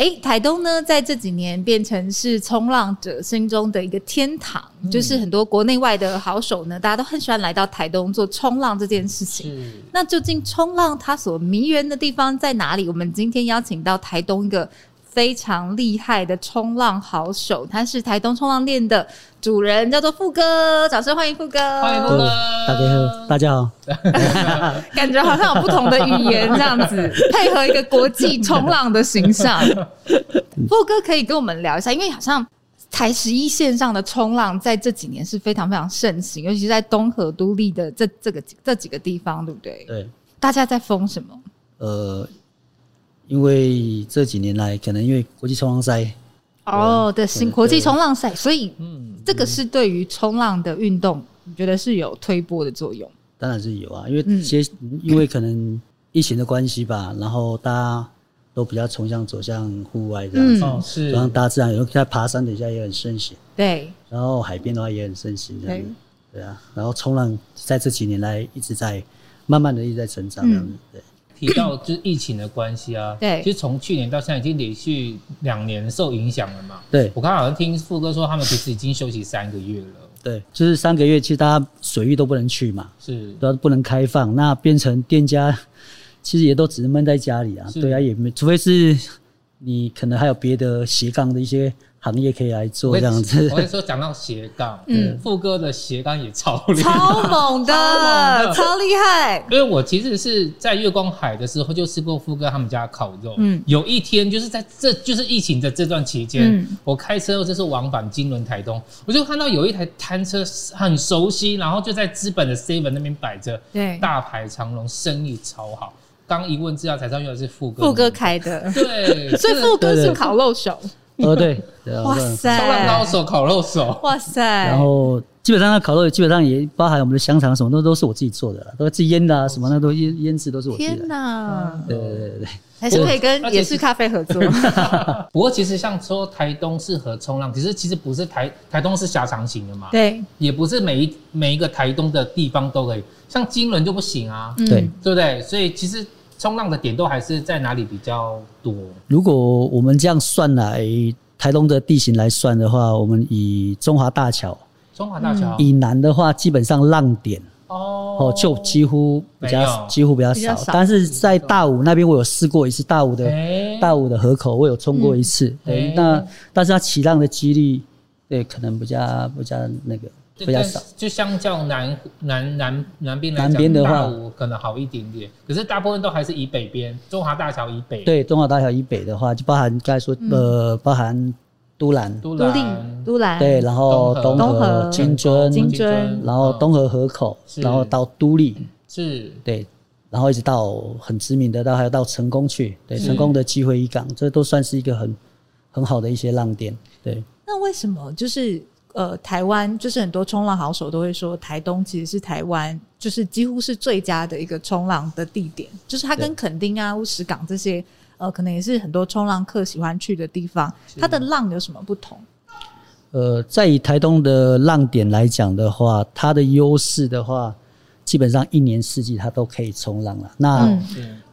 哎，台东呢，在这几年变成是冲浪者心中的一个天堂，嗯、就是很多国内外的好手呢，大家都很喜欢来到台东做冲浪这件事情。那究竟冲浪它所迷人的地方在哪里？我们今天邀请到台东一个。非常厉害的冲浪好手，他是台东冲浪店的主人，叫做富哥，掌声欢迎富哥！欢迎富哥，大家好，大家好。感觉好像有不同的语言这样子，配合一个国际冲浪的形象。富哥可以跟我们聊一下，因为好像台十一线上的冲浪在这几年是非常非常盛行，尤其是在东河都立的这这个这几个地方，对不对？对。大家在疯什么？呃。因为这几年来，可能因为国际冲浪赛哦的新国际冲浪赛，所以嗯，这个是对于冲浪的运动，你觉得是有推波的作用？当然是有啊，因为其实因为可能疫情的关系吧，然后大家都比较崇尚走向户外这样子，哦是，然后大自然，有在爬山底下也很盛行，对，然后海边的话也很盛行，对，对啊，然后冲浪在这几年来一直在慢慢的一直在成长这样子，对。提到就是疫情的关系啊，对，其实从去年到现在已经连续两年受影响了嘛。对，我刚刚好像听富哥说，他们其实已经休息三个月了。对，就是三个月，其实大家水域都不能去嘛，是都不能开放，那变成店家 其实也都只能闷在家里啊。对啊，也没，除非是你可能还有别的斜杠的一些。行业可以来做这样子。我跟你说，讲到斜杠，嗯，富哥的斜杠也超厉害，超猛的，超厉害。因为我其实是在月光海的时候就吃过富哥他们家的烤肉。嗯，有一天就是在这就是疫情的这段期间，嗯，我开车就是往返金轮台东，我就看到有一台摊车很熟悉，然后就在资本的 seven 那边摆着，对，大排长龙，生意超好。刚一问资料才知道原来是富哥，富哥开的，对，所以富哥是烤肉手。哦，对，哇塞，冲浪高手，烤肉手，哇塞，然后基本上那烤肉基本上也包含我们的香肠什么，都都是我自己做的，都自己腌的啊，什么那都腌腌制都是我自己的。天哪，对对对对，还是可以跟也是咖啡合作。不过其实像说台东适合冲浪，可是其实不是台台东是狭长型的嘛，对，也不是每一每一个台东的地方都可以，像金轮就不行啊，对。对不对？所以其实。冲浪的点都还是在哪里比较多？如果我们这样算来，台东的地形来算的话，我们以中华大桥，中华大桥以南的话，基本上浪点哦，就几乎比较几乎比较少。但是在大武那边，我有试过一次大武的、欸、大武的河口，我有冲过一次。嗯、对，那但是它起浪的几率，对，可能比较比较那个。比较少，就相较南南南南边来讲，大武可能好一点点。可是大部分都还是以北边，中华大桥以北。对，中华大桥以北的话，就包含刚才说，呃，包含都兰、都兰、都兰。对，然后东河、金樽、金樽，然后东河河口，然后到都立，是，对，然后一直到很知名的，到还有到成功去，对，成功的机会一港，这都算是一个很很好的一些浪点。对，那为什么就是？呃，台湾就是很多冲浪好手都会说，台东其实是台湾就是几乎是最佳的一个冲浪的地点，就是它跟垦丁啊、乌石港这些，呃，可能也是很多冲浪客喜欢去的地方。它的浪有什么不同？呃，在以台东的浪点来讲的话，它的优势的话，基本上一年四季它都可以冲浪了。那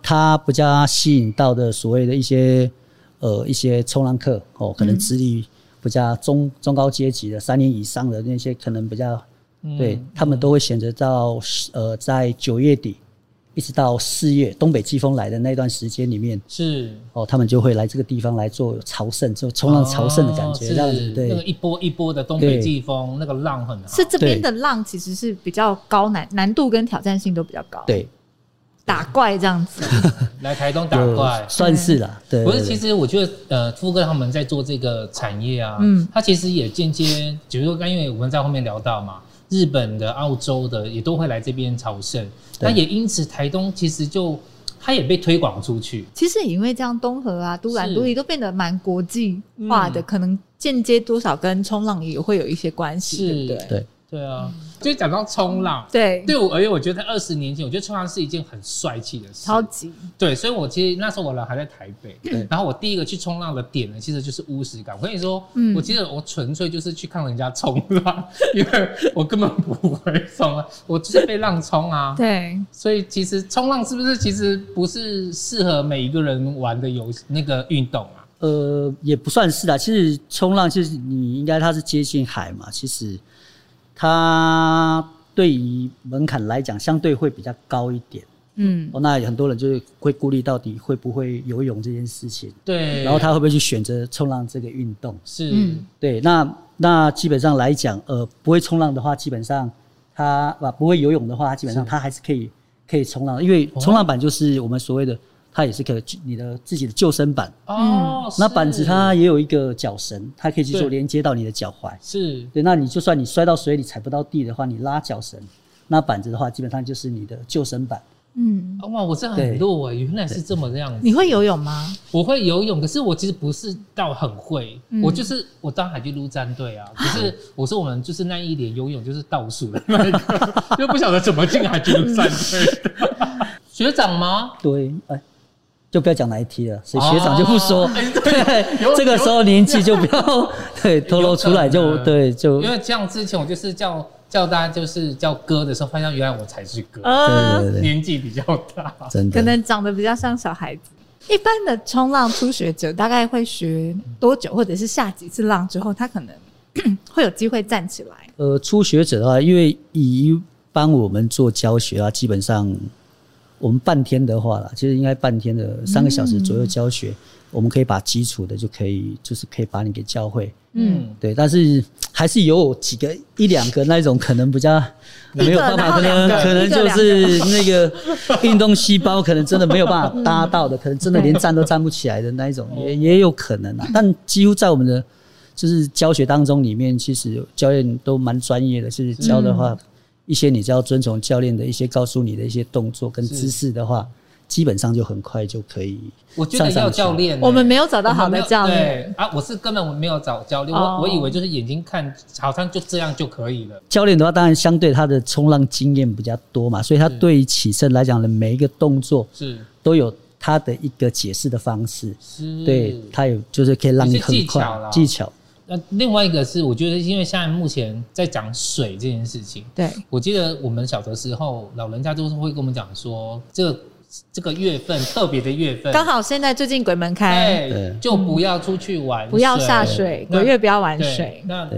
它比较吸引到的所谓的一些呃一些冲浪客哦，可能资历。比较中中高阶级的三年以上的那些，可能比较，嗯、对他们都会选择到呃，在九月底一直到四月东北季风来的那段时间里面，是哦，他们就会来这个地方来做朝圣，就冲浪朝圣的感觉，这样子。对，那个一波一波的东北季风，那个浪很好。是这边的浪其实是比较高难难度跟挑战性都比较高。对。打怪这样子，来台东打怪。算是啦。对，不是，其实我觉得，呃，富哥他们在做这个产业啊，嗯，他其实也间接，比如说刚因为我们在后面聊到嘛，日本的、澳洲的也都会来这边朝圣，那也因此台东其实就它也被推广出去。其实因为这样，东河啊、都兰、都里都变得蛮国际化的，可能间接多少跟冲浪也会有一些关系，对不对？对。对啊，就讲到冲浪，对，对我而言，我觉得二十年前，我觉得冲浪是一件很帅气的事，超级。对，所以我其实那时候我人还在台北，对，然后我第一个去冲浪的点呢，其实就是乌石港。我跟你说，嗯，我记得我纯粹就是去看人家冲浪，因为我根本不会冲啊，我就是被浪冲啊。对，所以其实冲浪是不是其实不是适合每一个人玩的游那个运动啊？呃，也不算是啊，其实冲浪其实你应该它是接近海嘛，其实。它对于门槛来讲，相对会比较高一点。嗯，哦，那很多人就是会顾虑到底会不会游泳这件事情。对。然后他会不会去选择冲浪这个运动？是。对，那那基本上来讲，呃，不会冲浪的话，基本上他不不会游泳的话，他基本上他还是可以可以冲浪，因为冲浪板就是我们所谓的。它也是可以你的自己的救生板哦，那板子它也有一个脚绳，它可以去做连接到你的脚踝。是对，那你就算你摔到水里踩不到地的话，你拉脚绳，那板子的话基本上就是你的救生板。嗯，哇，我这很弱哎，原来是这么这样子。你会游泳吗？我会游泳，可是我其实不是到很会，我就是我当海军陆战队啊，可是我说我们就是那一年游泳就是倒数的那个，又不晓得怎么进海军陆战队。学长吗？对，哎。就不要讲哪一梯了，所以学长就不说。对，这个时候年纪就不要 对透露出来就，就对就。因为这样之前我就是叫叫大家就是叫哥的时候，发现原来我才是哥，呃、对对对，年纪比较大，真的可能长得比较像小孩子。一般的冲浪初学者大概会学多久，或者是下几次浪之后，他可能 会有机会站起来？呃，初学者的话，因为以帮我们做教学啊，基本上。我们半天的话啦，其实应该半天的三个小时左右教学，嗯、我们可以把基础的就可以，就是可以把你给教会。嗯，对，但是还是有几个一两个那种可能比较没有办法，可能可能就是那个 运动细胞可能真的没有办法搭到的，可能真的连站都站不起来的那一种，也也有可能啊。但几乎在我们的就是教学当中里面，其实教练都蛮专业的，就是教的话。一些你只要遵从教练的一些告诉你的一些动作跟姿势的话，基本上就很快就可以。我觉得要教练，我们没有找到好的教练。对啊，我是根本我没有找教练，我我以为就是眼睛看，好像就这样就可以了。教练的话，当然相对他的冲浪经验比较多嘛，所以他对于起身来讲的每一个动作是都有他的一个解释的方式。是，对他有就是可以让你很快技巧。那另外一个是，我觉得因为现在目前在讲水这件事情，对，我记得我们小的时候，老人家都是会跟我们讲说，这个这个月份特别的月份，刚好现在最近鬼门开，对，就不要出去玩，不要下水，鬼月不要玩水。那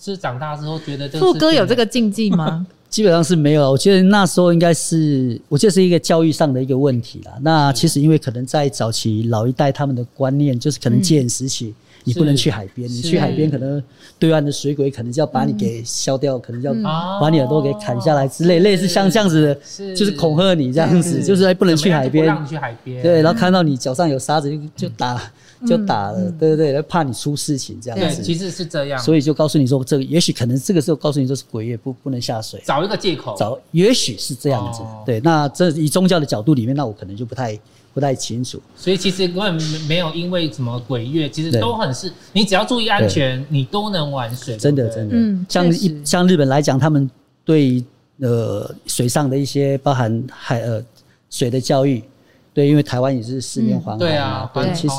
是长大之后觉得，富哥有这个禁忌吗？基本上是没有，我觉得那时候应该是，我觉得是一个教育上的一个问题啦。那其实因为可能在早期老一代他们的观念，就是可能戒严时期。你不能去海边，你去海边可能对岸的水鬼可能就要把你给削掉，可能就要把你耳朵给砍下来之类，类似像这样子的，就是恐吓你这样子，就是不能去海边，让你去海边，对，然后看到你脚上有沙子就就打就打了，对对对，怕你出事情这样子。其实是这样，所以就告诉你说，这个也许可能这个时候告诉你说是鬼也不不能下水，找一个借口，找也许是这样子，对，那这以宗教的角度里面，那我可能就不太。不太清楚，所以其实根本没有因为什么鬼月，其实都很是，你只要注意安全，你都能玩水。真的，真的，嗯，像一像日本来讲，他们对呃水上的一些包含海呃水的教育，对，因为台湾也是四面环海，对啊，对，其实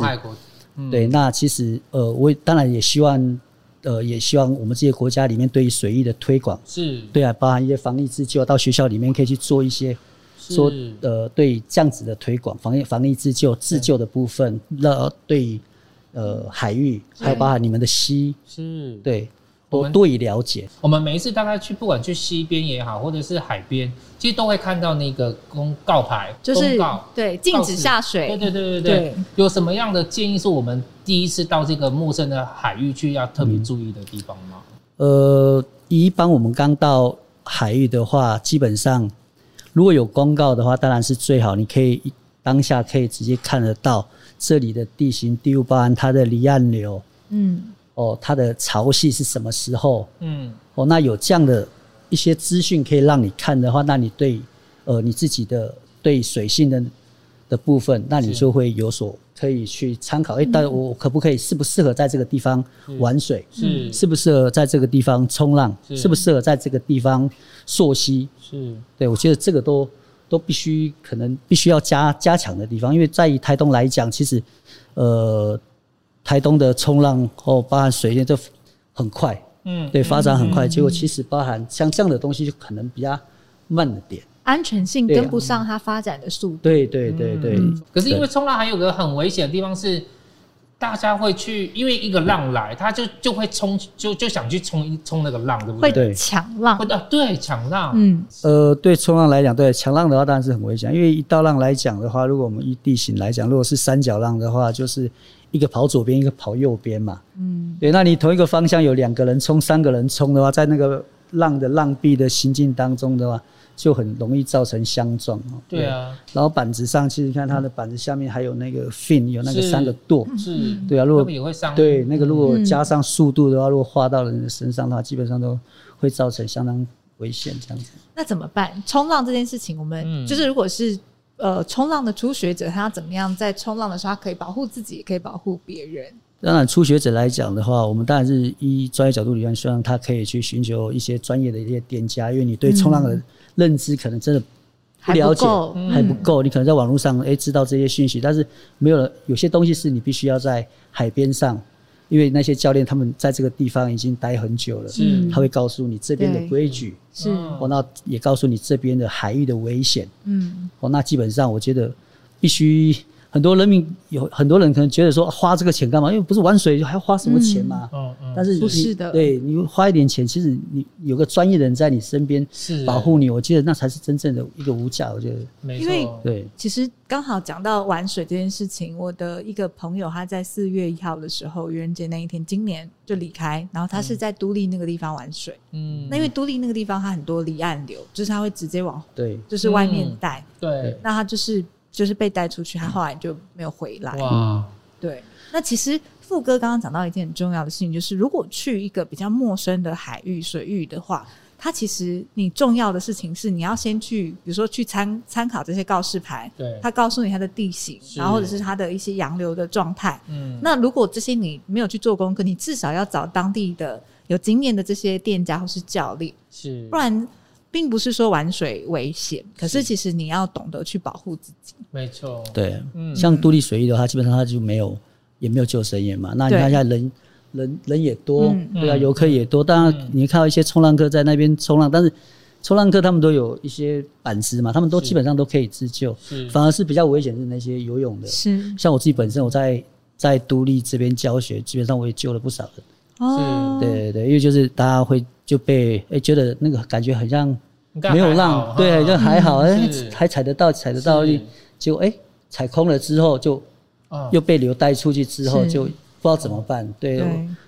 对，那其实呃，我当然也希望呃，也希望我们这些国家里面对于水域的推广是。对啊，包含一些防疫自救，到学校里面可以去做一些。说呃，对这样子的推广，防疫防疫自救自救的部分，那对呃海域还有包含你们的溪是，对，多多以了解。我们每一次大概去，不管去西边也好，或者是海边，其实都会看到那个公告牌，就是公告对禁止下水。对对对对对。有什么样的建议是我们第一次到这个陌生的海域去要特别注意的地方吗？嗯、呃，一般我们刚到海域的话，基本上。如果有公告的话，当然是最好。你可以当下可以直接看得到这里的地形地物，包含它的离岸流，嗯，哦，它的潮汐是什么时候，嗯，哦，那有这样的一些资讯可以让你看的话，那你对呃你自己的对水性的的部分，那你就会有所可以去参考。哎，但我可不可以适不适合在这个地方玩水？是适不适合在这个地方冲浪？适不适合在这个地方溯溪？是对，我觉得这个都都必须可能必须要加加强的地方，因为在于台东来讲，其实呃，台东的冲浪哦，包含水电都很快，嗯，对，发展很快。结果其实包含像这样的东西，就可能比较慢了点。安全性跟不上它发展的速度。对对对对。可是因为冲浪还有个很危险的地方是，大家会去，因为一个浪来，他就就会冲，就就想去冲一冲那个浪，对不对？会抢浪。会的，对，抢浪。嗯。呃，对冲浪来讲，对抢浪的话当然是很危险，因为一道浪来讲的话，如果我们一地形来讲，如果是三角浪的话，就是一个跑左边，一个跑右边嘛。嗯。对，那你同一个方向有两个人冲，三个人冲的话，在那个浪的浪壁的行进当中的话。就很容易造成相撞哦。对啊，然后板子上，其实看它的板子下面还有那个 fin，有那个三个舵。是。对啊，如果也会伤。对，那个如果加上速度的话，如果划到人的身上的话，基本上都会造成相当危险这样子。那怎么办？冲浪这件事情，我们就是如果是呃冲浪的初学者，他要怎么样在冲浪的时候，他可以保护自己，也可以保护别人。当然，初学者来讲的话，我们当然是以专业角度里面，希望他可以去寻求一些专业的一些店家，因为你对冲浪的认知可能真的不了解，还不够。你可能在网络上诶知道这些讯息，但是没有了有些东西是你必须要在海边上，因为那些教练他们在这个地方已经待很久了，他会告诉你这边的规矩，是。哦，那也告诉你这边的海域的危险，嗯，哦，那基本上我觉得必须。很多人民有很多人可能觉得说花这个钱干嘛？因为不是玩水，还要花什么钱嘛？嗯嗯。但是不是的，对你花一点钱，其实你有个专业的人在你身边保护你，我记得那才是真正的一个无价。我觉得，没错。因为对，其实刚好讲到玩水这件事情，我的一个朋友他在四月一号的时候，愚人节那一天，今年就离开，然后他是在都立那个地方玩水。嗯。那因为都立那个地方，它很多离岸流，就是他会直接往对，就是外面带。对。那他就是。就是被带出去，他后来就没有回来。哇，对。那其实富哥刚刚讲到一件很重要的事情，就是如果去一个比较陌生的海域水域的话，它其实你重要的事情是你要先去，比如说去参参考这些告示牌，对，他告诉你它的地形，然后或者是它的一些洋流的状态。嗯，那如果这些你没有去做功课，你至少要找当地的有经验的这些店家或是教练，是，不然。并不是说玩水危险，可是其实你要懂得去保护自己。没错，对，嗯，像独立水域的话，基本上它就没有，也没有救生员嘛。那你看一下人，人人也多，对啊，游客也多。当然，你看到一些冲浪客在那边冲浪，但是冲浪客他们都有一些板子嘛，他们都基本上都可以自救。反而是比较危险是那些游泳的。是，像我自己本身我在在都立这边教学，基本上我也救了不少人。哦，对对对，因为就是大家会就被哎觉得那个感觉很像。没有浪，对，就还好，哎，还踩得到，踩得到，结果哎，踩空了之后就又被流带出去，之后就不知道怎么办。对，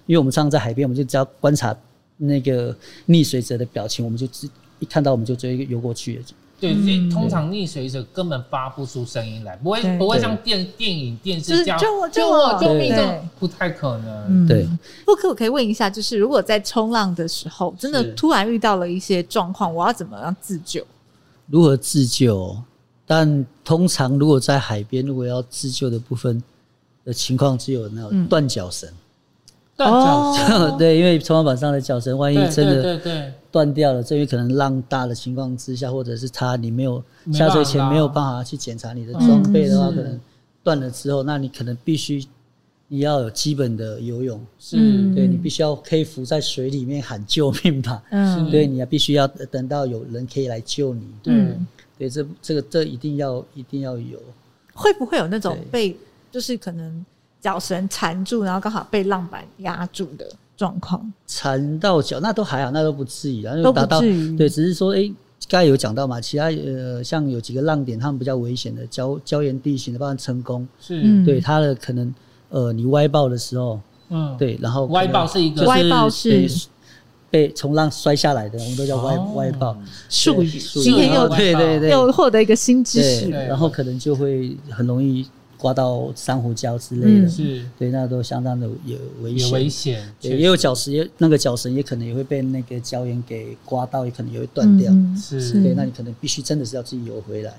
因为我们常常在海边，我们就只要观察那个溺水者的表情，我们就只一看到我们就直接游过去了。对，通常溺水者根本发不出声音来，不会不会像电电影电视这样救我救我救命，这不太可能。对，不可我可以问一下，就是如果在冲浪的时候，真的突然遇到了一些状况，我要怎么样自救？如何自救？但通常如果在海边，如果要自救的部分的情况，只有那种断脚绳。断脚绳，对，因为冲浪板上的脚绳，万一真的对对。断掉了，这边可能浪大的情况之下，或者是他你没有下水前没有办法去检查你的装备的话，可能断了之后，那你可能必须你要有基本的游泳，是。对，你必须要可以浮在水里面喊救命吧，嗯，对，你要必须要等到有人可以来救你，对，对，这这个这一定要一定要有。会不会有那种被就是可能脚绳缠住，然后刚好被浪板压住的？状况。缠到脚那都还好，那都不至于，然后达到对，只是说哎，刚才有讲到嘛，其他呃像有几个浪点，他们比较危险的礁礁岩地形的，包括成功是。对它的可能呃你歪爆的时候，嗯。对，然后歪爆是一个歪抱是。被从浪摔下来的，我们都叫歪歪抱术语，今天又对对对。又获得一个新知识，然后可能就会很容易。刮到珊瑚礁之类的，是。对，那都相当的有危险，危险，对也有脚绳，也那个脚绳也可能也会被那个礁岩给刮到，也可能也会断掉，是。对，那你可能必须真的是要自己游回来，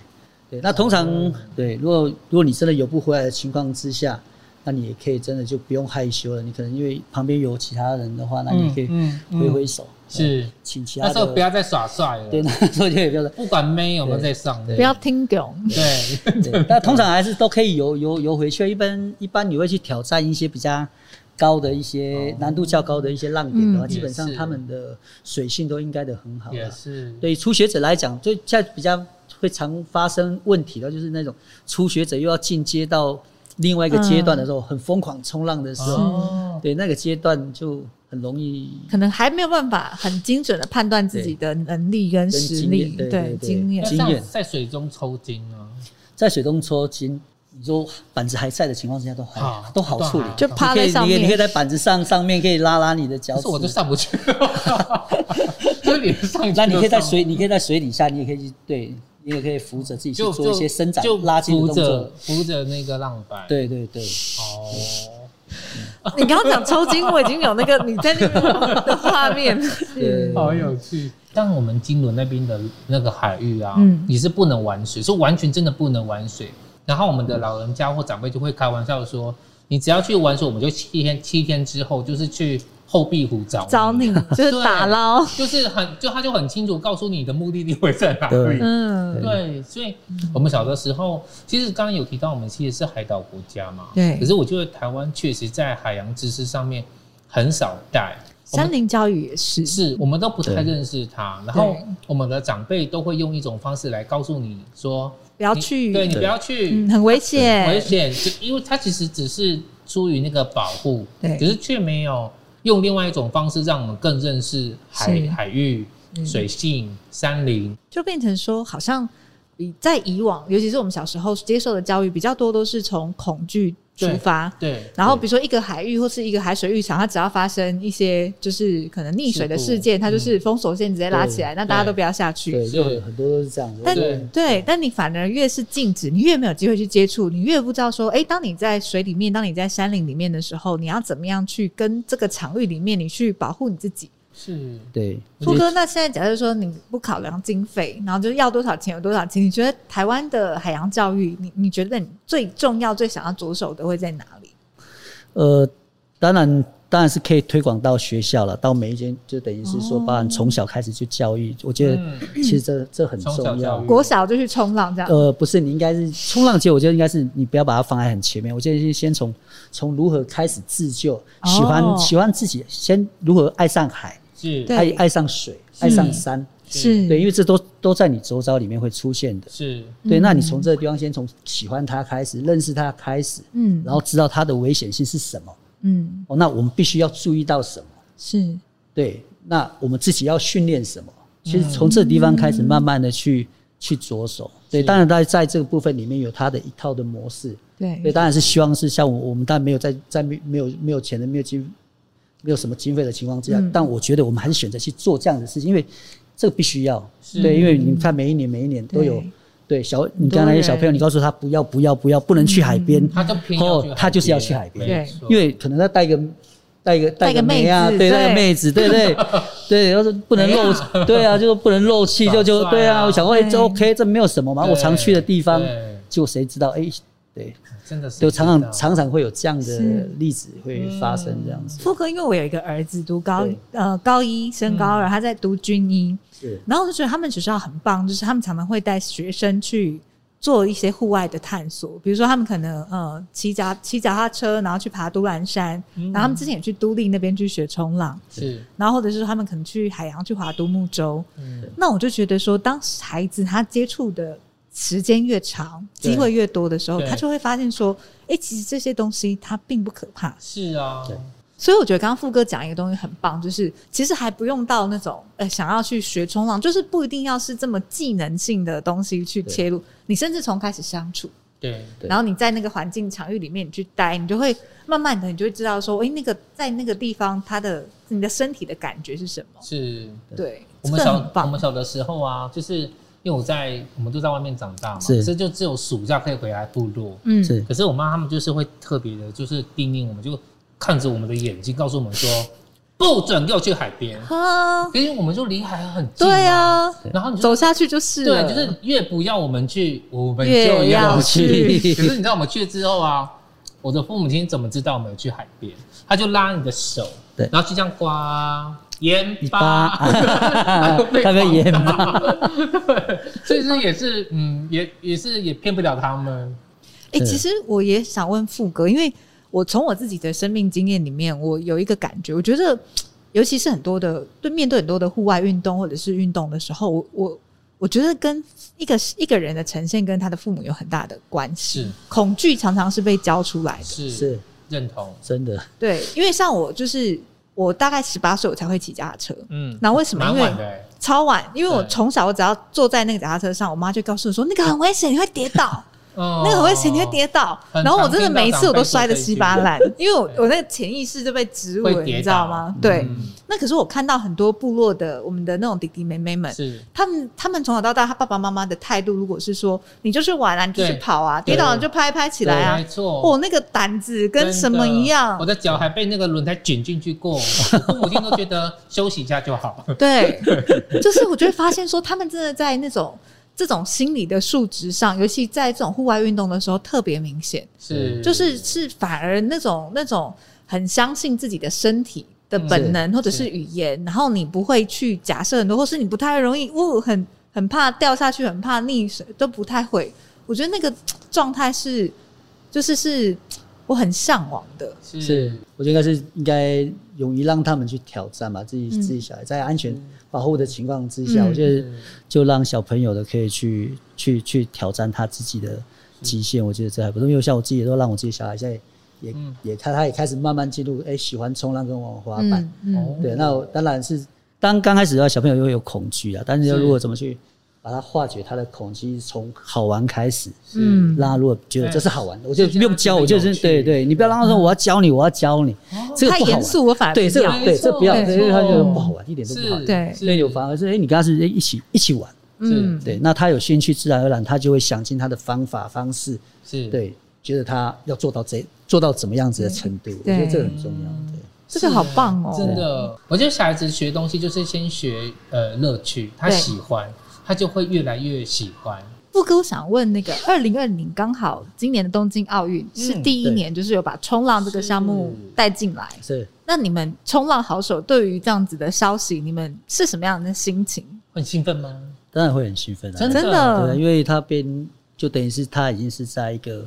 对，那通常、哦、对，如果如果你真的游不回来的情况之下，那你也可以真的就不用害羞了。你可能因为旁边有其他人的话，那你可以挥挥手，是请其他。那时候不要再耍帅了。对，那时候就也不要不管妹有没有在上，不要听懂。对，那通常还是都可以游游游回去。一般一般你会去挑战一些比较高的一些难度较高的一些浪点的话，基本上他们的水性都应该的很好。也是。对初学者来讲，最现在比较会常发生问题的，就是那种初学者又要进阶到。另外一个阶段的时候，很疯狂冲浪的时候，对那个阶段就很容易，可能还没有办法很精准的判断自己的能力跟实力，对经验。经验。在水中抽筋啊，在水中抽筋，你说板子还在的情况之下都还都好处理，就趴在上面，你可以在板子上上面可以拉拉你的脚，我就上不去，就你上，那你可以在水，你可以在水底下，你也可以去对。你也可以扶着自己去做一些伸展、拉筋的动作，扶着那个浪板。对对对。哦。你刚刚讲抽筋，我已经有那个你在那边的画面，对，好有趣。但我们金轮那边的那个海域啊，你是不能玩水，是完全真的不能玩水。然后我们的老人家或长辈就会开玩笑说，你只要去玩水，我们就七天七天之后就是去。后壁湖找找你，就是打捞，就是很就他就很清楚告诉你的目的地会在哪里。嗯，对，所以我们小的时候，其实刚刚有提到我们其实是海岛国家嘛。对。可是我觉得台湾确实在海洋知识上面很少带，山林教育也是，是我们都不太认识它。然后我们的长辈都会用一种方式来告诉你说不要去，对你不要去，很危险，危险。就因为它其实只是出于那个保护，对，可是却没有。用另外一种方式，让我们更认识海海域、水性、山林，就变成说，好像比在以往，尤其是我们小时候接受的教育比较多，都是从恐惧出发。对。然后，比如说一个海域或是一个海水浴场，它只要发生一些就是可能溺水的事件，它就是封锁线直接拉起来，那大家都不要下去。对，就很多都是这样。但对，但你反而越是禁止，你越没有机会去接触，你越不知道说，哎，当你在水里面，当你在山林里面的时候，你要怎么样去跟这个场域里面，你去保护你自己。是，对。富哥，那现在假设说你不考量经费，然后就要多少钱有多少钱，你觉得台湾的海洋教育，你你觉得你最重要、最想要着手的会在哪里？呃，当然，当然是可以推广到学校了，到每一间，就等于是说，把你从小开始去教育。我觉得其实这这很重要。国小就去冲浪这样？呃，不是，你应该是 冲浪，其实我觉得应该是你不要把它放在很前面。我觉得先从从如何开始自救，喜欢喜欢自己，先如何爱上海。是。爱爱上水，爱上山，是。对，因为这都都在你周遭里面会出现的。是。对，那你从这个地方先从喜欢它开始，认识它开始，嗯，然后知道它的危险性是什么，嗯，哦，那我们必须要注意到什么？是。对，那我们自己要训练什么？其实从这个地方开始，慢慢的去去着手。对，当然在在这个部分里面有它的一套的模式。对，对，当然是希望是像我我们当然没有在在没没有没有钱的没有经。没有什么经费的情况之下，但我觉得我们还是选择去做这样的事情，因为这个必须要。对，因为你看每一年每一年都有，对。小你刚才那些小朋友，你告诉他不要不要不要，不能去海边，他就偏要去，他就是要去海边，对，因为可能他带个带个带个妹啊，对，带个妹子，对对 对，要是不能漏，对啊，就是不能漏气，就就对啊，我想说哎，这 OK，这没有什么嘛，我常去的地方，就谁知道哎。对，真的是就常常常常会有这样的例子会发生这样子。富哥，因为我有一个儿子读高呃高一升高二，他在读军医，然后我就觉得他们学校很棒，就是他们常常会带学生去做一些户外的探索，比如说他们可能呃骑脚骑脚踏车，然后去爬都兰山，然后他们之前也去都立那边去学冲浪，是，然后或者是他们可能去海洋去划独木舟，嗯，那我就觉得说，当孩子他接触的。时间越长，机会越多的时候，他就会发现说：“哎、欸，其实这些东西它并不可怕。”是啊，对。所以我觉得刚刚富哥讲一个东西很棒，就是其实还不用到那种呃、欸、想要去学冲浪，就是不一定要是这么技能性的东西去切入。你甚至从开始相处，对，然后你在那个环境场域里面你去待，你就会慢慢的，你就会知道说：“哎、欸，那个在那个地方，它的你的身体的感觉是什么？”是，对。我们小我们小的时候啊，就是。因为我在，我们都在外面长大嘛，所以就只有暑假可以回来部落。嗯，是。可是我妈他们就是会特别的，就是叮咛我们，就看着我们的眼睛，告诉我们说，不准给我去海边。啊，因为我们就离海很近。对啊，然后你走下去就是。对，就是越不要我们去，我们就要去。可是你知道我们去了之后啊，我的父母亲怎么知道我们有去海边？他就拉你的手，对，然后就这样刮盐巴，那个盐巴，对 所以说也是，嗯，也也是也骗不了他们。哎、欸，其实我也想问富哥，因为我从我自己的生命经验里面，我有一个感觉，我觉得，尤其是很多的对面对很多的户外运动或者是运动的时候，我我我觉得跟一个一个人的呈现跟他的父母有很大的关系。是，恐惧常常是被教出来的。是是，认同，真的。对，因为像我就是我大概十八岁我才会骑脚踏车。嗯，那为什么？因为超晚，因为我从小我只要坐在那个脚踏车上，我妈就告诉我说那个很危险，你会跌倒。那个很危险，你会跌倒。然后我真的每一次我都摔得稀巴烂，因为我我那个潜意识就被植入了，你知道吗？对。那可是我看到很多部落的我们的那种弟弟妹妹们，是他们他们从小到大，他爸爸妈妈的态度如果是说你就是玩啊，你就是跑啊，跌倒了就拍拍起来啊，没错。哦，那个胆子跟什么一样？我的脚还被那个轮胎卷进去过，我母亲都觉得休息一下就好。对，就是我就会发现说，他们真的在那种。这种心理的数值上，尤其在这种户外运动的时候特别明显，是。就是是反而那种那种很相信自己的身体的本能或者是。语言，然后你不会去假设很多，或是你不太容易，哦，很很怕掉下去，很怕溺水，都不太会。我觉得那个状态是，就是是我很向往的。是，我觉得应该是应该勇于让他们去挑战吧，自己自己小孩在安全。保护的情况之下，嗯、我觉得就让小朋友的可以去去去挑战他自己的极限，我觉得这还不错。因为像我自己都让我自己小孩现在也、嗯、也他他也开始慢慢进入哎、欸、喜欢冲浪跟玩滑板。嗯嗯、对，那我当然是当刚开始的话，小朋友会有恐惧啊，但是如果怎么去。把它化解他的恐惧，从好玩开始。嗯，让他如果觉得这是好玩的，我就不用教，我就是。对对，你不要让他说我要教你，我要教你，这个太严肃，我反而对这个对这不要，因为他觉得不好玩，一点都不好。对，所以反而是。哎，你跟他是一起一起玩，嗯，对，那他有兴趣，自然而然他就会想尽他的方法方式，是。对，觉得他要做到这做到怎么样子的程度，我觉得这个很重要。对，这个好棒哦，真的，我觉得小孩子学东西就是先学呃乐趣，他喜欢。他就会越来越喜欢。富哥，我想问那个，二零二零刚好今年的东京奥运是第一年，就是有把冲浪这个项目带进来。是。那你们冲浪好手对于这样子的消息，你们是什么样的心情？很兴奋吗？当然会很兴奋啊！真的，对，因为他变就等于是他已经是在一个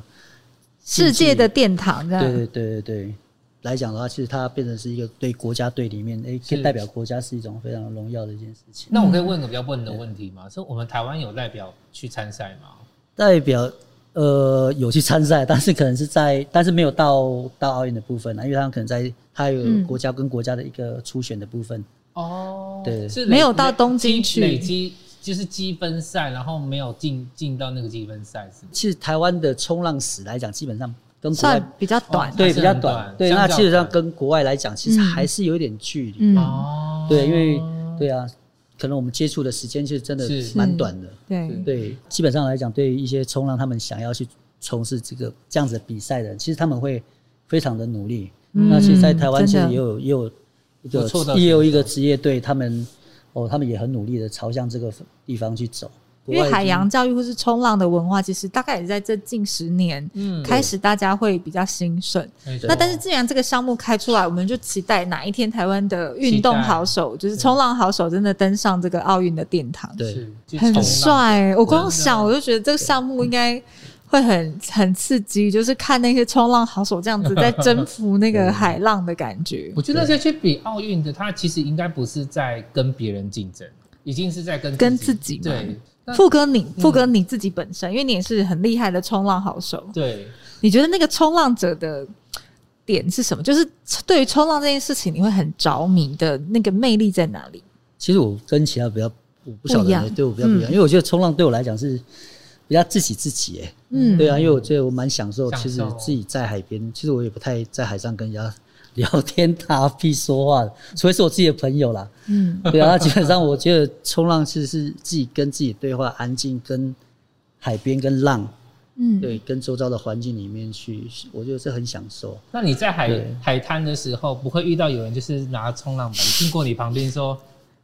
世界的殿堂，这样。对对对对对。来讲的话，其实它变成是一个对国家队里面，哎、欸，可以代表国家是一种非常荣耀的一件事情。那我可以问个比较笨的问题吗？是我们台湾有代表去参赛吗？代表呃有去参赛，但是可能是在，但是没有到到奥运的部分啊，因为他们可能在，他有国家跟国家的一个初选的部分。哦、嗯，对，是没有到东京去累积，就是积分赛，然后没有进进到那个积分赛。是其实台湾的冲浪史来讲，基本上。跟国外比较短，对，比较短，对，那基本上跟国外来讲，其实还是有一点距离。哦，对，因为对啊，可能我们接触的时间其实真的蛮短的。对。对，基本上来讲，对于一些冲浪他们想要去从事这个这样子的比赛的人，其实他们会非常的努力。那其实，在台湾其实也有也有一个也有一个职业队，他们哦，他们也很努力的朝向这个地方去走。因为海洋教育或是冲浪的文化，其实大概也在这近十年开始，大家会比较兴盛。那但是既然这个项目开出来，我们就期待哪一天台湾的运动好手，就是冲浪好手，真的登上这个奥运的殿堂。对，很帅。我光想我就觉得这个项目应该会很很刺激，就是看那些冲浪好手这样子在征服那个海浪的感觉。我觉得那些去比奥运的，他其实应该不是在跟别人竞争，已经是在跟跟自己对。富哥你，你富哥你自己本身，嗯、因为你也是很厉害的冲浪好手。对，你觉得那个冲浪者的点是什么？就是对于冲浪这件事情，你会很着迷的那个魅力在哪里？其实我跟其他比较，我不晓得对我比较不一样，嗯、因为我觉得冲浪对我来讲是比较自己自己哎。嗯，对啊，因为我觉得我蛮享受，其实自己在海边，其实我也不太在海上跟人家。聊天打屁说话的，除非是我自己的朋友啦。嗯，对啊，基本上我觉得冲浪其实是自己跟自己对话，安静跟海边跟浪嗯，对，跟周遭的环境里面去，我觉得是很享受。那你在海海滩的时候，不会遇到有人就是拿冲浪板经过你旁边说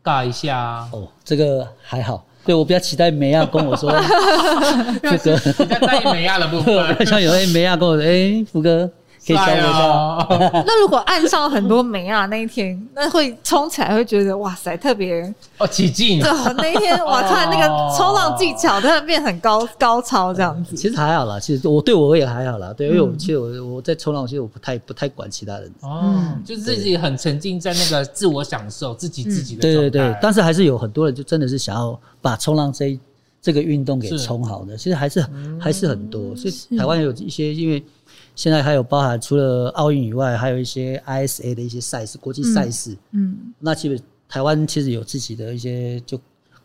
尬一下啊？哦，这个还好。对，我比较期待梅亚跟我说 这个，比较在意梅亚的部分。像有位梅亚跟我说，哎，福哥。可以交流到。那如果岸上很多美啊，那一天那会冲起来，会觉得哇塞，特别哦起劲。对，那一天哇，看那个冲浪技巧，突然变很高高超这样子。其实还好啦，其实我对我也还好啦。对，因为我其实我我在冲浪，其实我不太不太管其他人。哦，就是自己很沉浸在那个自我享受，自己自己的。对对对，但是还是有很多人就真的是想要把冲浪这这个运动给冲好的，其实还是还是很多。所以台湾有一些因为。现在还有包含除了奥运以外，还有一些 ISA 的一些赛事，国际赛事。嗯，嗯，那其实台湾其实有自己的一些就。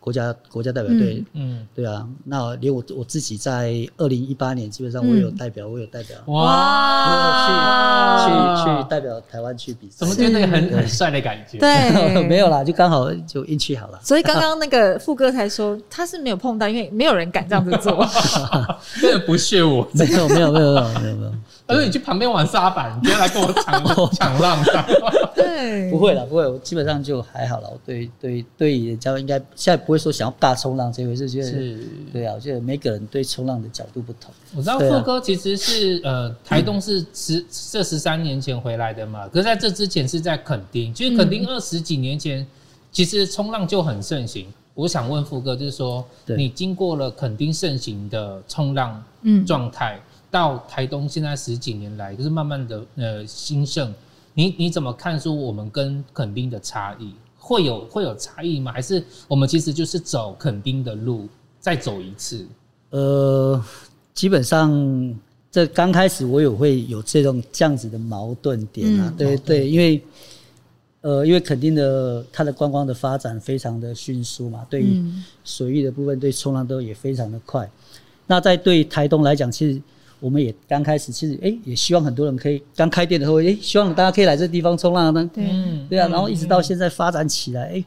国家国家代表队，嗯，对啊，那连我我自己在二零一八年，基本上我有代表，我有代表，哇，去去去代表台湾去比赛，怎么觉得很很帅的感觉？对，没有啦，就刚好就运气好了。所以刚刚那个富哥才说他是没有碰到，因为没有人敢这样子做，真的不屑我，没有没有没有没有没有没有。他说你去旁边玩沙板，你不要来跟我抢 抢浪。对，不会了不会，我基本上就还好了。我对对对，人家应该现在不会说想要大冲浪这回事，觉得是，对啊，我觉得每个人对冲浪的角度不同。我知道富哥其实是呃台东是十这十三年前回来的嘛，可是在这之前是在垦丁，其实垦丁二十几年前其实冲浪就很盛行。我想问富哥，就是说你经过了垦丁盛行的冲浪状态。到台东现在十几年来，就是慢慢的呃兴盛。你你怎么看说我们跟垦丁的差异？会有会有差异吗？还是我们其实就是走垦丁的路，再走一次？呃，基本上这刚开始我有会有这种这样子的矛盾点啊，嗯、对对，因为呃因为垦丁的它的观光的发展非常的迅速嘛，对于水域的部分，对冲浪都也非常的快。那在对台东来讲，其实。我们也刚开始，其实哎，也希望很多人可以刚开店的时候，哎，希望大家可以来这地方冲浪呢。对，对啊，然后一直到现在发展起来，哎，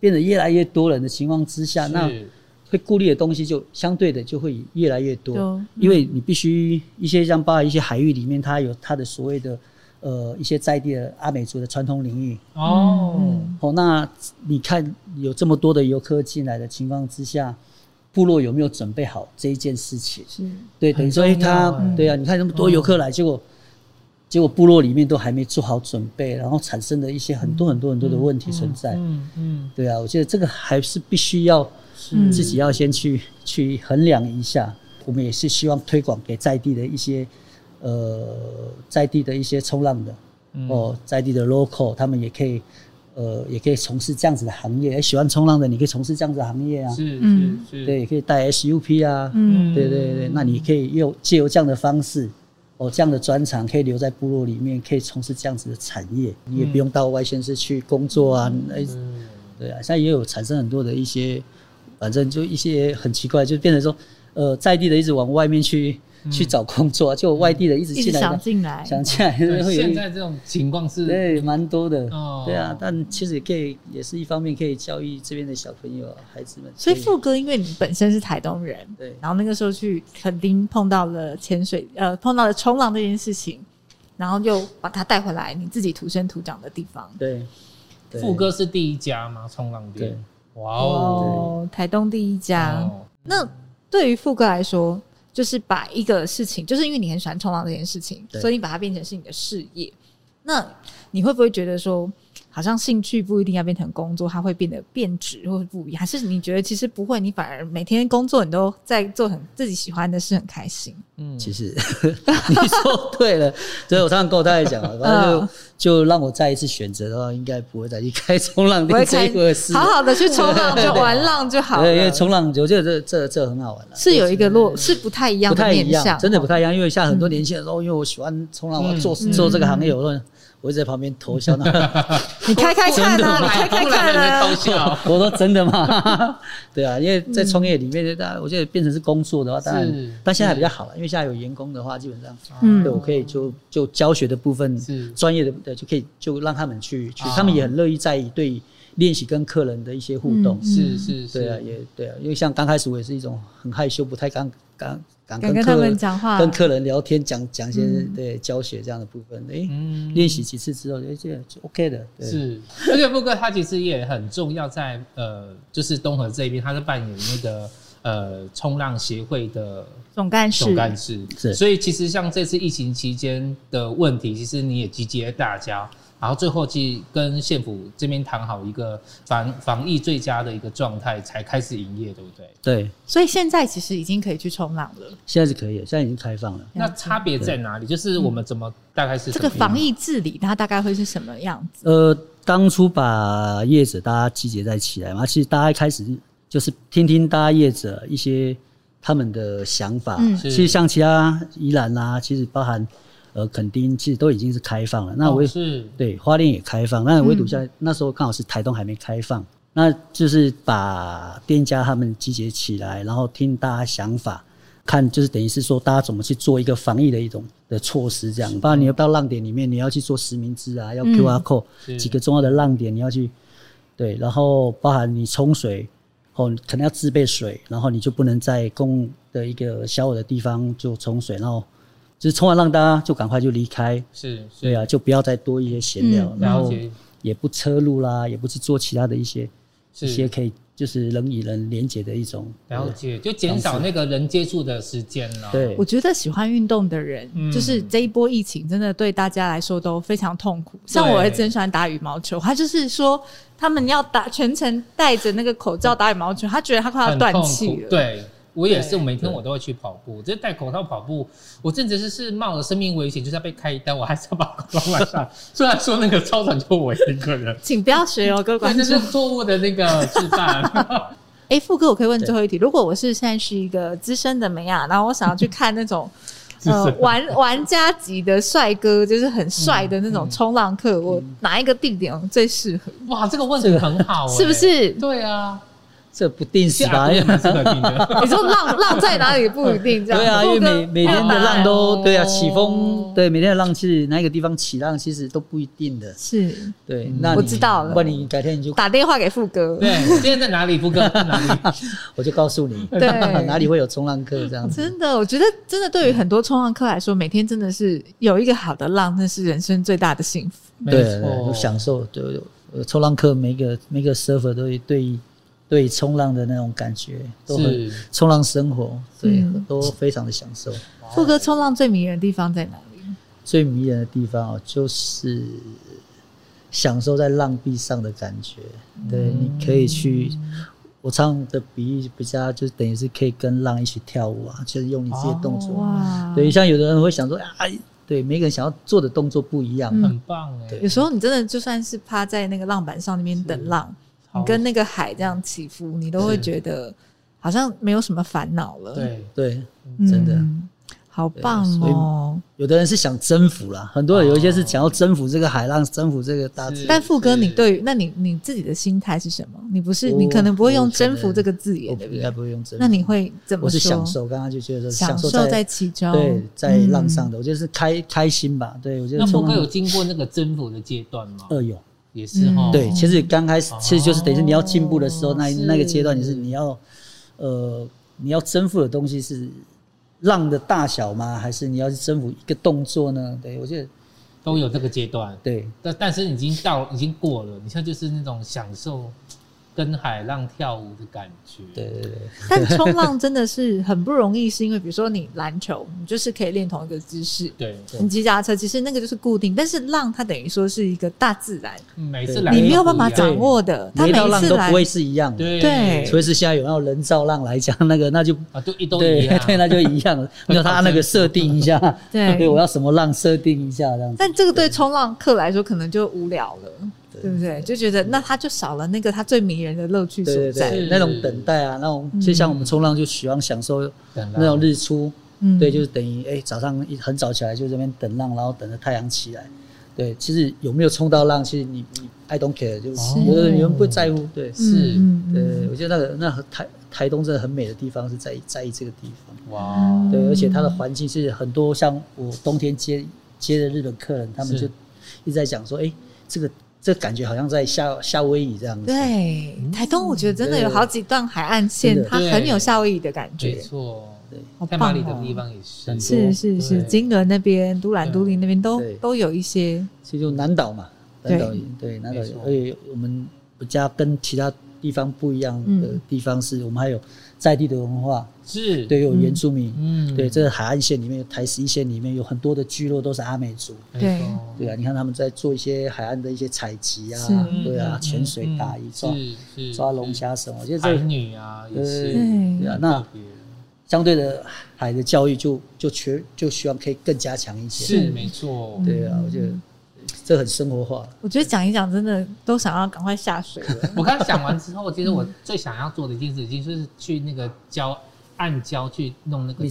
变得越来越多人的情况之下，那会顾虑的东西就相对的就会越来越多，因为你必须一些像包含一些海域里面，它有它的所谓的呃一些在地的阿美族的传统领域。哦，哦，那你看有这么多的游客进来的情况之下。部落有没有准备好这一件事情？是，对，等于说他，对啊，你看那么多游客来，结果，结果部落里面都还没做好准备，然后产生了一些很多很多很多的问题存在。嗯嗯，对啊，我觉得这个还是必须要自己要先去去衡量一下。我们也是希望推广给在地的一些呃在地的一些冲浪的哦，在地的 local，他们也可以。呃，也可以从事这样子的行业。喜欢冲浪的，你可以从事这样子的行业啊。是是是。对，也可以带 SUP 啊。嗯。对对对，那你可以用借由这样的方式，哦，这样的专长可以留在部落里面，可以从事这样子的产业。你也不用到外县市去工作啊。嗯。对啊，现在也有产生很多的一些，反正就一些很奇怪，就变成说，呃，在地的一直往外面去。去找工作，就外地的一直进来，想进来，想进来。现在这种情况是，对，蛮多的。哦，对啊，但其实也可以，也是一方面可以教育这边的小朋友、孩子们。所以富哥，因为你本身是台东人，对，然后那个时候去垦丁碰到了潜水，呃，碰到了冲浪这件事情，然后又把他带回来，你自己土生土长的地方。对，富哥是第一家吗？冲浪店？哇哦，台东第一家。那对于富哥来说，就是把一个事情，就是因为你很喜欢冲浪这件事情，所以你把它变成是你的事业。那你会不会觉得说，好像兴趣不一定要变成工作，它会变得变质或者不一样？还是你觉得其实不会，你反而每天工作你都在做很自己喜欢的事，很开心？嗯，其实 你说对了，所以我常常跟我太太讲了，反正就就让我再一次选择的话，应该不会再去开冲浪店这个事，好好的去冲浪就玩浪就好了。对，因为冲浪我觉得这这这很好玩了，是有一个落是不太一样，不太一样，真的不太一样。因为像很多年轻人说，因为我喜欢冲浪，我做做这个行业，我说。我在旁边偷笑呢，你开开看啊，你开开看啊！我说真的吗？对啊，因为在创业里面，大家我觉得变成是工作的话，当然，但现在还比较好了，因为现在有员工的话，基本上，嗯，对我可以就就教学的部分，是。专业的，对，就可以就让他们去去，他们也很乐意在意对练习跟客人的一些互动，是是，对啊，也对啊，因为像刚开始我也是一种很害羞，不太敢敢敢跟他们讲话，跟客人聊天，讲讲一些对教学这样的部分。哎，练习几次之后，哎，这就 OK 的。是，而且富哥他其实也很重要，在呃，就是东河这边，他是扮演那个呃冲浪协会的总干事。总干事是，所以其实像这次疫情期间的问题，其实你也集结大家。然后最后去跟县府这边谈好一个防防疫最佳的一个状态，才开始营业，对不对？对。所以现在其实已经可以去冲浪了。现在是可以，现在已经开放了。那差别在哪里？就是我们怎么大概是这个防疫治理，它大概会是什么样子？呃，当初把业者大家集结在起来嘛，其实大家一开始就是听听大家业者一些他们的想法。嗯，其实像其他宜兰啊，其实包含。呃，垦丁其实都已经是开放了。那我、哦、是对花莲也开放，那唯独在那时候刚好是台东还没开放，嗯、那就是把店家他们集结起来，然后听大家想法，看就是等于是说大家怎么去做一个防疫的一种的措施，这样。不然你要到浪点里面，你要去做实名制啊，要 QR code、嗯、几个重要的浪点你要去对，然后包含你冲水哦，可能要自备水，然后你就不能在公的一个小有的地方就冲水，然后。就是冲完浪，大家就赶快就离开。是，对啊，就不要再多一些闲聊，嗯、然后也不车路啦，也不去做其他的一些一些可以就是人与人连接的一种。了解，就减少那个人接触的时间了。对，我觉得喜欢运动的人，就是这一波疫情真的对大家来说都非常痛苦。像我儿子很喜欢打羽毛球，他就是说他们要打全程戴着那个口罩打羽毛球，他觉得他快要断气了。对。我也是，每天我都会去跑步。这戴口罩跑步，我甚至是是冒着生命危险，就是要被开一单，我还是要把口罩戴上。虽然说那个操场就我一个人，请不要学哦，各位观众。这是错误的那个示范。哎，富哥，我可以问最后一题：如果我是现在是一个资深的美亚，然后我想要去看那种 呃玩玩家级的帅哥，就是很帅的那种冲浪客，我哪一个地点最适合？哇，这个问题很好，是不是？对啊。这不定时吧？你说浪浪在哪里不一定这样。对啊，因为每每天的浪都对啊，起风对每天的浪其实哪个地方起浪其实都不一定的。是，对，那我知道了。不然你改天你就打电话给富哥。对，今天在哪里？富哥在哪里？我就告诉你，对，哪里会有冲浪客这样子。真的，我觉得真的对于很多冲浪客来说，每天真的是有一个好的浪，那是人生最大的幸福。对，有享受。对，冲浪客每个每个 surfer 都对。对冲浪的那种感觉，都很冲浪生活，对，都非常的享受。富哥，冲浪最迷人的地方在哪里？最迷人的地方哦，就是享受在浪壁上的感觉。对，你可以去，我唱的比喻比较，就等于是可以跟浪一起跳舞啊，就是用你自己动作。哇，对，像有的人会想说，哎，对，每个人想要做的动作不一样，很棒哎。有时候你真的就算是趴在那个浪板上那边等浪。你跟那个海这样起伏，你都会觉得好像没有什么烦恼了。对对，真的。好棒哦！有的人是想征服啦，很多人有一些是想要征服这个海浪，征服这个大自然。但富哥，你对于那你你自己的心态是什么？你不是你可能不会用征服这个字眼，对不对？应该不会用征服。那你会怎么说？我是享受，刚刚就觉得说享受在其中，对，在浪上的，我觉得是开开心吧。对，我觉得。那富哥有经过那个征服的阶段吗？呃，有。也是哈，对，其实刚开始其实就是等于是你要进步的时候，那那个阶段，你是你要呃你要征服的东西是浪的大小吗？还是你要去征服一个动作呢？对，我觉得都有这个阶段。对，但但是已经到已经过了，你现在就是那种享受。跟海浪跳舞的感觉，对对对。但冲浪真的是很不容易，是因为比如说你篮球，你就是可以练同一个姿势。对。你骑脚踏车，其实那个就是固定，但是浪它等于说是一个大自然，每次来你没有办法掌握的，它每一浪都不会是一样的。对。除非是现在有那种人造浪来讲，那个那就啊，都一都一样，对，那就一样了。你要他那个设定一下，对，我要什么浪设定一下这样子。但这个对冲浪客来说可能就无聊了。对不对？就觉得那他就少了那个他最迷人的乐趣所在，对对对，那种等待啊，那种就像我们冲浪就喜欢享受那种日出，嗯、对，就是等于哎早上一很早起来就这边等浪，然后等着太阳起来。对，其实有没有冲到浪，其实你你 I don't care，就是有的人不在乎。对，是，对，我觉得那个那台台东真的很美的地方是在在意这个地方。哇，对，而且它的环境是很多，像我冬天接接的日本客人，他们就一直在讲说，哎，这个。这感觉好像在夏夏威夷这样子。对，台东我觉得真的有好几段海岸线，它很有夏威夷的感觉。没错，对，在马里的地方也是，是是是，金轮那边、都兰都灵那边都都有一些。其实就南岛嘛，南岛对南岛，而且我们比较跟其他地方不一样的地方是，我们还有。在地的文化是。对，有原住民，嗯，对，这个海岸线里面，台十一线里面有很多的聚落都是阿美族，对，对啊，你看他们在做一些海岸的一些采集啊，对啊，潜水打鱼抓抓龙虾什么，我觉得这女啊也是，对啊，那相对的海的教育就就缺，就希望可以更加强一些，是没错，对啊，我觉得。这很生活化，我觉得讲一讲真的都想要赶快下水了。我刚讲完之后，其实我最想要做的一件事情就是去那个礁暗礁去弄那个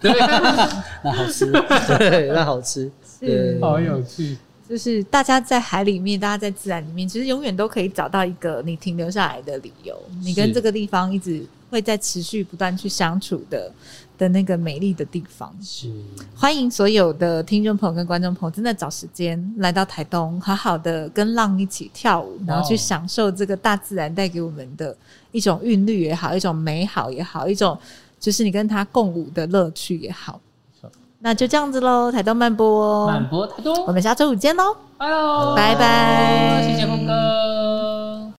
对，那好吃，对，那好吃，是好有趣。就是大家在海里面，大家在自然里面，其实永远都可以找到一个你停留下来的理由。你跟这个地方一直会在持续不断去相处的。的那个美丽的地方，是。欢迎所有的听众朋友跟观众朋友，真的找时间来到台东，好好的跟浪一起跳舞，然后去享受这个大自然带给我们的一种韵律也好，一种美好也好，一种就是你跟他共舞的乐趣也好。那就这样子喽，台东慢播，慢播。台东，我们下周五见喽，拜喽，拜拜。